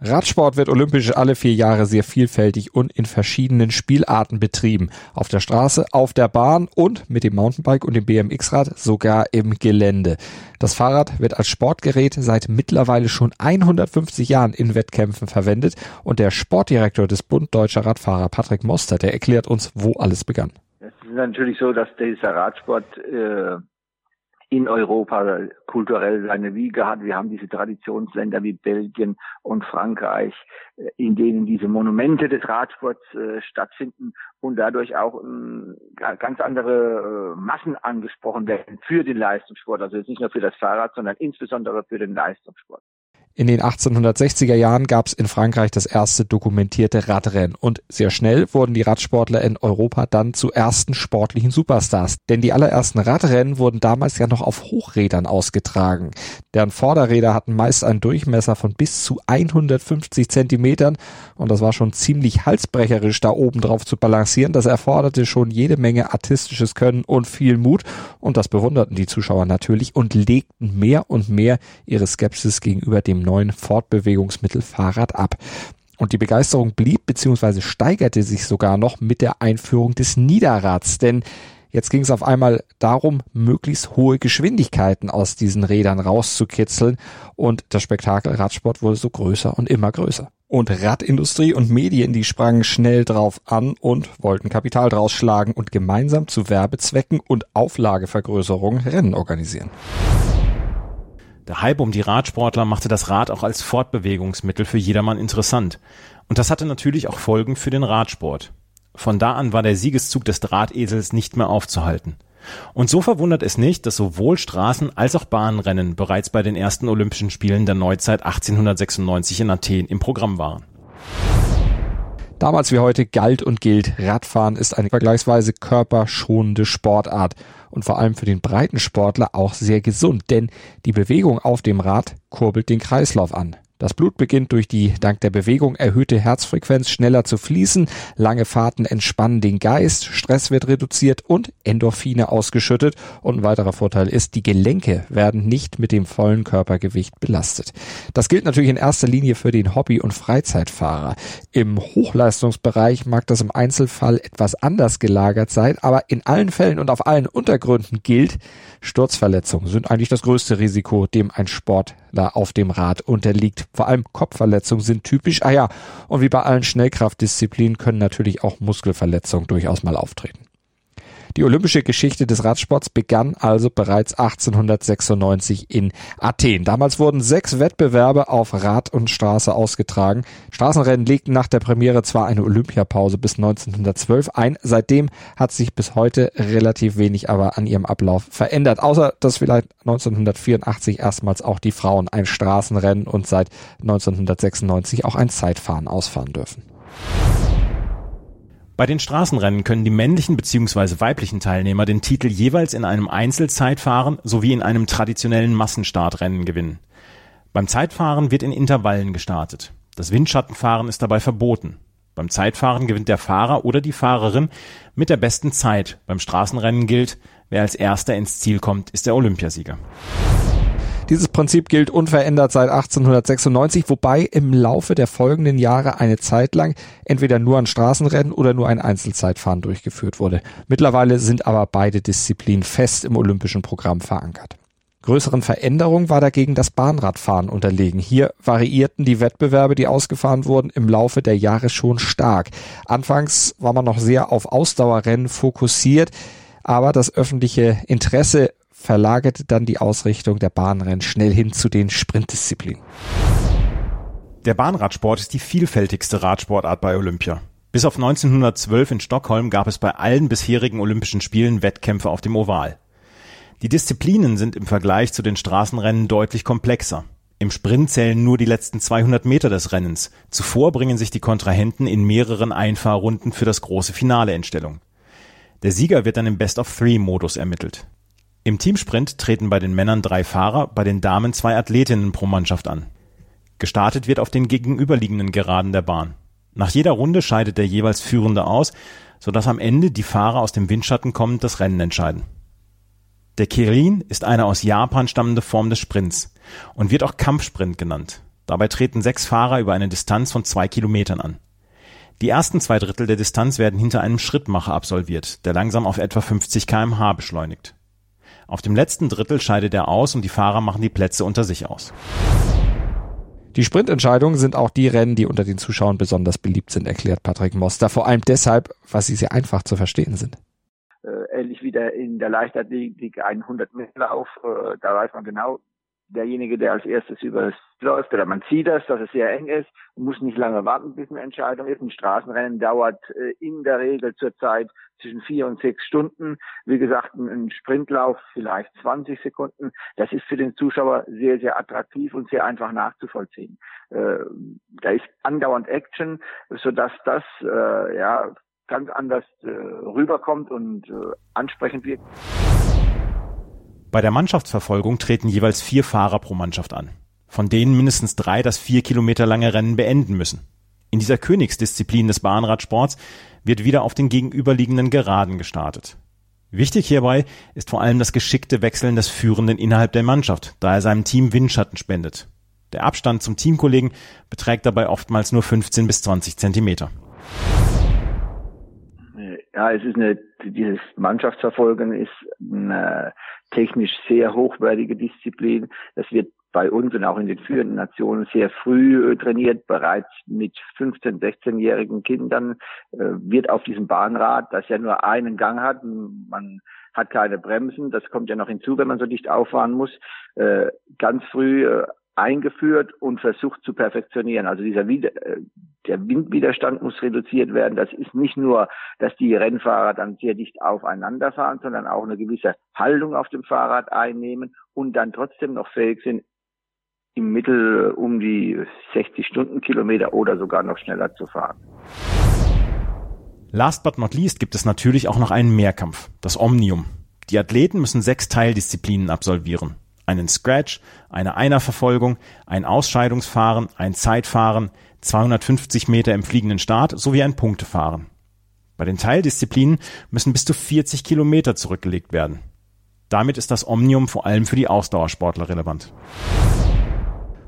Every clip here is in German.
Radsport wird olympisch alle vier Jahre sehr vielfältig und in verschiedenen Spielarten betrieben. Auf der Straße, auf der Bahn und mit dem Mountainbike und dem BMX-Rad sogar im Gelände. Das Fahrrad wird als Sportgerät seit mittlerweile schon 150 Jahren in Wettkämpfen verwendet und der Sportdirektor des Bund Deutscher Radfahrer Patrick Moster, der erklärt uns, wo alles begann. Es ist natürlich so, dass dieser Radsport äh, in Europa kulturell seine Wiege hat. Wir haben diese Traditionsländer wie Belgien und Frankreich, äh, in denen diese Monumente des Radsports äh, stattfinden und dadurch auch äh, ganz andere äh, Massen angesprochen werden für den Leistungssport. Also jetzt nicht nur für das Fahrrad, sondern insbesondere für den Leistungssport. In den 1860er Jahren gab es in Frankreich das erste dokumentierte Radrennen und sehr schnell wurden die Radsportler in Europa dann zu ersten sportlichen Superstars. Denn die allerersten Radrennen wurden damals ja noch auf Hochrädern ausgetragen. Deren Vorderräder hatten meist einen Durchmesser von bis zu 150 Zentimetern und das war schon ziemlich halsbrecherisch da oben drauf zu balancieren. Das erforderte schon jede Menge artistisches Können und viel Mut und das bewunderten die Zuschauer natürlich und legten mehr und mehr ihre Skepsis gegenüber dem neuen Fortbewegungsmittel Fahrrad ab. Und die Begeisterung blieb bzw. steigerte sich sogar noch mit der Einführung des Niederrads, denn Jetzt ging es auf einmal darum, möglichst hohe Geschwindigkeiten aus diesen Rädern rauszukitzeln und das Spektakel Radsport wurde so größer und immer größer. Und Radindustrie und Medien, die sprangen schnell drauf an und wollten Kapital draus schlagen und gemeinsam zu Werbezwecken und Auflagevergrößerung Rennen organisieren. Der Hype um die Radsportler machte das Rad auch als Fortbewegungsmittel für jedermann interessant. Und das hatte natürlich auch Folgen für den Radsport. Von da an war der Siegeszug des Drahtesels nicht mehr aufzuhalten. Und so verwundert es nicht, dass sowohl Straßen- als auch Bahnrennen bereits bei den ersten Olympischen Spielen der Neuzeit 1896 in Athen im Programm waren. Damals wie heute galt und gilt, Radfahren ist eine vergleichsweise körperschonende Sportart und vor allem für den Breitensportler auch sehr gesund, denn die Bewegung auf dem Rad kurbelt den Kreislauf an. Das Blut beginnt durch die dank der Bewegung erhöhte Herzfrequenz schneller zu fließen, lange Fahrten entspannen den Geist, Stress wird reduziert und Endorphine ausgeschüttet und ein weiterer Vorteil ist, die Gelenke werden nicht mit dem vollen Körpergewicht belastet. Das gilt natürlich in erster Linie für den Hobby- und Freizeitfahrer. Im Hochleistungsbereich mag das im Einzelfall etwas anders gelagert sein, aber in allen Fällen und auf allen Untergründen gilt, Sturzverletzungen sind eigentlich das größte Risiko, dem ein Sportler auf dem Rad unterliegt. Vor allem Kopfverletzungen sind typisch. Ah ja, und wie bei allen Schnellkraftdisziplinen können natürlich auch Muskelverletzungen durchaus mal auftreten. Die olympische Geschichte des Radsports begann also bereits 1896 in Athen. Damals wurden sechs Wettbewerbe auf Rad und Straße ausgetragen. Straßenrennen legten nach der Premiere zwar eine Olympiapause bis 1912 ein, seitdem hat sich bis heute relativ wenig aber an ihrem Ablauf verändert, außer dass vielleicht 1984 erstmals auch die Frauen ein Straßenrennen und seit 1996 auch ein Zeitfahren ausfahren dürfen. Bei den Straßenrennen können die männlichen bzw. weiblichen Teilnehmer den Titel jeweils in einem Einzelzeitfahren sowie in einem traditionellen Massenstartrennen gewinnen. Beim Zeitfahren wird in Intervallen gestartet. Das Windschattenfahren ist dabei verboten. Beim Zeitfahren gewinnt der Fahrer oder die Fahrerin mit der besten Zeit. Beim Straßenrennen gilt, wer als erster ins Ziel kommt, ist der Olympiasieger. Dieses Prinzip gilt unverändert seit 1896, wobei im Laufe der folgenden Jahre eine Zeit lang entweder nur ein Straßenrennen oder nur ein Einzelzeitfahren durchgeführt wurde. Mittlerweile sind aber beide Disziplinen fest im olympischen Programm verankert. Größeren Veränderungen war dagegen das Bahnradfahren unterlegen. Hier variierten die Wettbewerbe, die ausgefahren wurden, im Laufe der Jahre schon stark. Anfangs war man noch sehr auf Ausdauerrennen fokussiert, aber das öffentliche Interesse verlagerte dann die Ausrichtung der Bahnrennen schnell hin zu den Sprintdisziplinen. Der Bahnradsport ist die vielfältigste Radsportart bei Olympia. Bis auf 1912 in Stockholm gab es bei allen bisherigen Olympischen Spielen Wettkämpfe auf dem Oval. Die Disziplinen sind im Vergleich zu den Straßenrennen deutlich komplexer. Im Sprint zählen nur die letzten 200 Meter des Rennens. Zuvor bringen sich die Kontrahenten in mehreren Einfahrrunden für das große Finale in Stellung. Der Sieger wird dann im Best-of-Three-Modus ermittelt. Im Teamsprint treten bei den Männern drei Fahrer, bei den Damen zwei Athletinnen pro Mannschaft an. Gestartet wird auf den gegenüberliegenden Geraden der Bahn. Nach jeder Runde scheidet der jeweils Führende aus, sodass am Ende die Fahrer aus dem Windschatten kommend das Rennen entscheiden. Der Kirin ist eine aus Japan stammende Form des Sprints und wird auch Kampfsprint genannt. Dabei treten sechs Fahrer über eine Distanz von zwei Kilometern an. Die ersten zwei Drittel der Distanz werden hinter einem Schrittmacher absolviert, der langsam auf etwa 50 kmh beschleunigt. Auf dem letzten Drittel scheidet er aus und die Fahrer machen die Plätze unter sich aus. Die Sprintentscheidungen sind auch die Rennen, die unter den Zuschauern besonders beliebt sind, erklärt Patrick Moster. Vor allem deshalb, weil sie sehr einfach zu verstehen sind. Äh, ähnlich wie der, in der Leichtathletik 100 Meter Lauf, äh, da weiß man genau, derjenige, der als erstes über läuft, oder man sieht das, dass es sehr eng ist, muss nicht lange warten, bis eine Entscheidung ist. Ein Straßenrennen dauert äh, in der Regel zurzeit zwischen vier und sechs Stunden. Wie gesagt, ein Sprintlauf vielleicht 20 Sekunden. Das ist für den Zuschauer sehr, sehr attraktiv und sehr einfach nachzuvollziehen. Äh, da ist andauernd Action, sodass das äh, ja ganz anders rüberkommt und ansprechend wirkt. Bei der Mannschaftsverfolgung treten jeweils vier Fahrer pro Mannschaft an, von denen mindestens drei das vier Kilometer lange Rennen beenden müssen. In dieser Königsdisziplin des Bahnradsports wird wieder auf den gegenüberliegenden Geraden gestartet. Wichtig hierbei ist vor allem das geschickte Wechseln des Führenden innerhalb der Mannschaft, da er seinem Team Windschatten spendet. Der Abstand zum Teamkollegen beträgt dabei oftmals nur 15 bis 20 Zentimeter. Ja, es ist eine, dieses Mannschaftsverfolgen ist eine technisch sehr hochwertige Disziplin. Das wird bei uns und auch in den führenden Nationen sehr früh äh, trainiert, bereits mit 15-, 16-jährigen Kindern äh, wird auf diesem Bahnrad, das ja nur einen Gang hat, man hat keine Bremsen, das kommt ja noch hinzu, wenn man so dicht auffahren muss, äh, ganz früh eingeführt und versucht zu perfektionieren. Also dieser Wider äh, der Windwiderstand muss reduziert werden. Das ist nicht nur, dass die Rennfahrer dann sehr dicht aufeinander fahren, sondern auch eine gewisse Haltung auf dem Fahrrad einnehmen und dann trotzdem noch fähig sind, im Mittel um die 60 Stundenkilometer oder sogar noch schneller zu fahren. Last but not least gibt es natürlich auch noch einen Mehrkampf, das Omnium. Die Athleten müssen sechs Teildisziplinen absolvieren einen Scratch, eine Einerverfolgung, ein Ausscheidungsfahren, ein Zeitfahren, 250 Meter im fliegenden Start sowie ein Punktefahren. Bei den Teildisziplinen müssen bis zu 40 Kilometer zurückgelegt werden. Damit ist das Omnium vor allem für die Ausdauersportler relevant.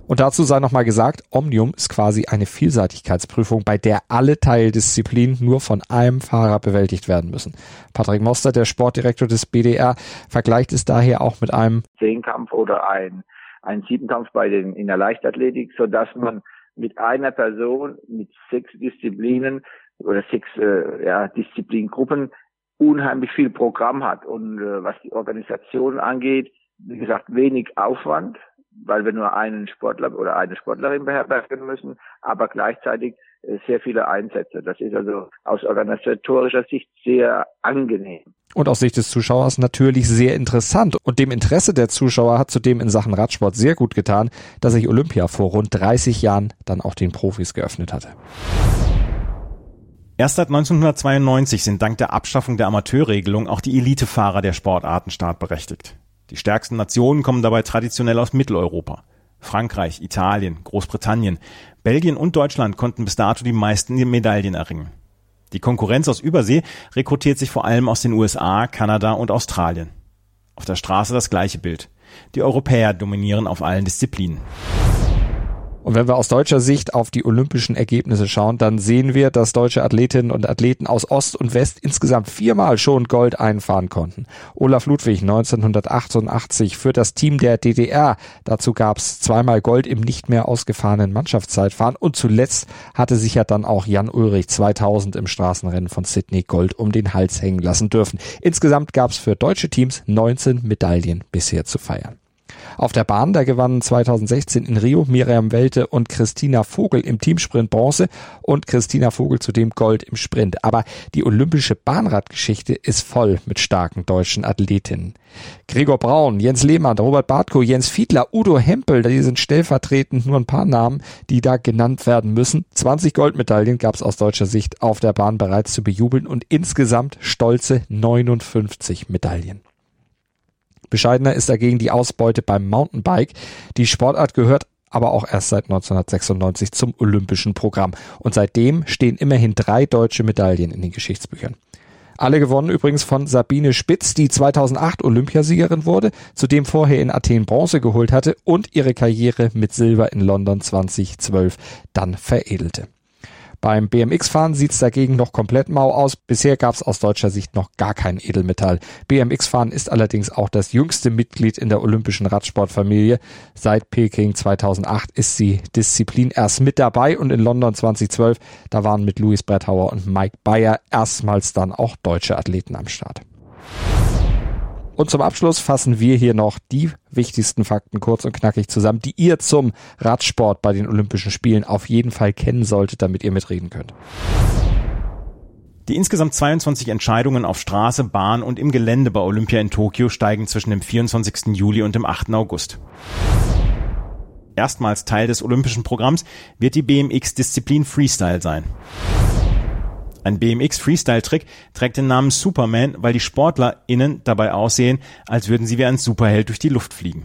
Und dazu sei nochmal gesagt, Omnium ist quasi eine Vielseitigkeitsprüfung, bei der alle Teildisziplinen nur von einem Fahrer bewältigt werden müssen. Patrick Moster, der Sportdirektor des BDR, vergleicht es daher auch mit einem Zehnkampf oder ein, ein Siebenkampf bei den, in der Leichtathletik, so dass man mit einer Person mit sechs Disziplinen oder sechs äh, ja, Disziplingruppen unheimlich viel Programm hat. Und äh, was die Organisation angeht, wie gesagt, wenig Aufwand, weil wir nur einen Sportler oder eine Sportlerin beherbergen müssen, aber gleichzeitig äh, sehr viele Einsätze. Das ist also aus organisatorischer Sicht sehr angenehm. Und aus Sicht des Zuschauers natürlich sehr interessant. Und dem Interesse der Zuschauer hat zudem in Sachen Radsport sehr gut getan, dass sich Olympia vor rund 30 Jahren dann auch den Profis geöffnet hatte. Erst seit 1992 sind dank der Abschaffung der Amateurregelung auch die Elitefahrer der Sportarten startberechtigt. Die stärksten Nationen kommen dabei traditionell aus Mitteleuropa. Frankreich, Italien, Großbritannien, Belgien und Deutschland konnten bis dato die meisten Medaillen erringen. Die Konkurrenz aus Übersee rekrutiert sich vor allem aus den USA, Kanada und Australien. Auf der Straße das gleiche Bild. Die Europäer dominieren auf allen Disziplinen. Und wenn wir aus deutscher Sicht auf die olympischen Ergebnisse schauen, dann sehen wir, dass deutsche Athletinnen und Athleten aus Ost und West insgesamt viermal schon Gold einfahren konnten. Olaf Ludwig 1988 für das Team der DDR. Dazu gab es zweimal Gold im nicht mehr ausgefahrenen Mannschaftszeitfahren. Und zuletzt hatte sich ja dann auch Jan Ulrich 2000 im Straßenrennen von Sydney Gold um den Hals hängen lassen dürfen. Insgesamt gab es für deutsche Teams 19 Medaillen bisher zu feiern. Auf der Bahn, da gewannen 2016 in Rio Miriam Welte und Christina Vogel im Teamsprint Bronze und Christina Vogel zudem Gold im Sprint. Aber die olympische Bahnradgeschichte ist voll mit starken deutschen Athletinnen. Gregor Braun, Jens Lehmann, Robert Bartko, Jens Fiedler, Udo Hempel, die sind stellvertretend nur ein paar Namen, die da genannt werden müssen. 20 Goldmedaillen gab es aus deutscher Sicht auf der Bahn bereits zu bejubeln und insgesamt stolze 59 Medaillen. Bescheidener ist dagegen die Ausbeute beim Mountainbike. Die Sportart gehört aber auch erst seit 1996 zum olympischen Programm. Und seitdem stehen immerhin drei deutsche Medaillen in den Geschichtsbüchern. Alle gewonnen übrigens von Sabine Spitz, die 2008 Olympiasiegerin wurde, zudem vorher in Athen Bronze geholt hatte und ihre Karriere mit Silber in London 2012 dann veredelte. Beim BMX-Fahren sieht's dagegen noch komplett mau aus. Bisher gab's aus deutscher Sicht noch gar kein Edelmetall. BMX-Fahren ist allerdings auch das jüngste Mitglied in der olympischen Radsportfamilie. Seit Peking 2008 ist die Disziplin erst mit dabei und in London 2012, da waren mit Louis Bretthauer und Mike Bayer erstmals dann auch deutsche Athleten am Start. Und zum Abschluss fassen wir hier noch die wichtigsten Fakten kurz und knackig zusammen, die ihr zum Radsport bei den Olympischen Spielen auf jeden Fall kennen solltet, damit ihr mitreden könnt. Die insgesamt 22 Entscheidungen auf Straße, Bahn und im Gelände bei Olympia in Tokio steigen zwischen dem 24. Juli und dem 8. August. Erstmals Teil des olympischen Programms wird die BMX-Disziplin Freestyle sein. Ein BMX Freestyle Trick trägt den Namen Superman, weil die SportlerInnen dabei aussehen, als würden sie wie ein Superheld durch die Luft fliegen.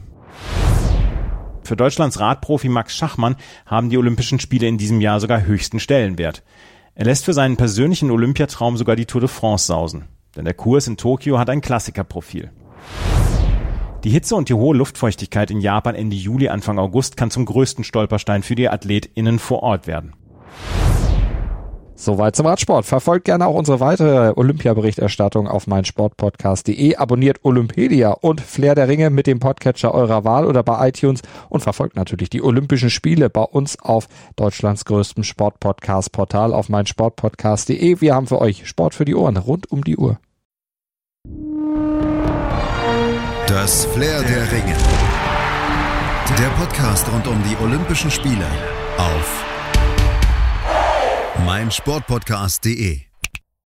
Für Deutschlands Radprofi Max Schachmann haben die Olympischen Spiele in diesem Jahr sogar höchsten Stellenwert. Er lässt für seinen persönlichen Olympiatraum sogar die Tour de France sausen. Denn der Kurs in Tokio hat ein Klassikerprofil. Die Hitze und die hohe Luftfeuchtigkeit in Japan Ende Juli, Anfang August kann zum größten Stolperstein für die AthletInnen vor Ort werden. Soweit zum Radsport. Verfolgt gerne auch unsere weitere Olympia-Berichterstattung auf meinsportpodcast.de. Abonniert Olympedia und Flair der Ringe mit dem Podcatcher eurer Wahl oder bei iTunes und verfolgt natürlich die Olympischen Spiele bei uns auf Deutschlands größtem Sportpodcast-Portal auf meinsportpodcast.de. Wir haben für euch Sport für die Ohren rund um die Uhr. Das Flair der Ringe. Der Podcast rund um die Olympischen Spiele auf meinsportpodcast.de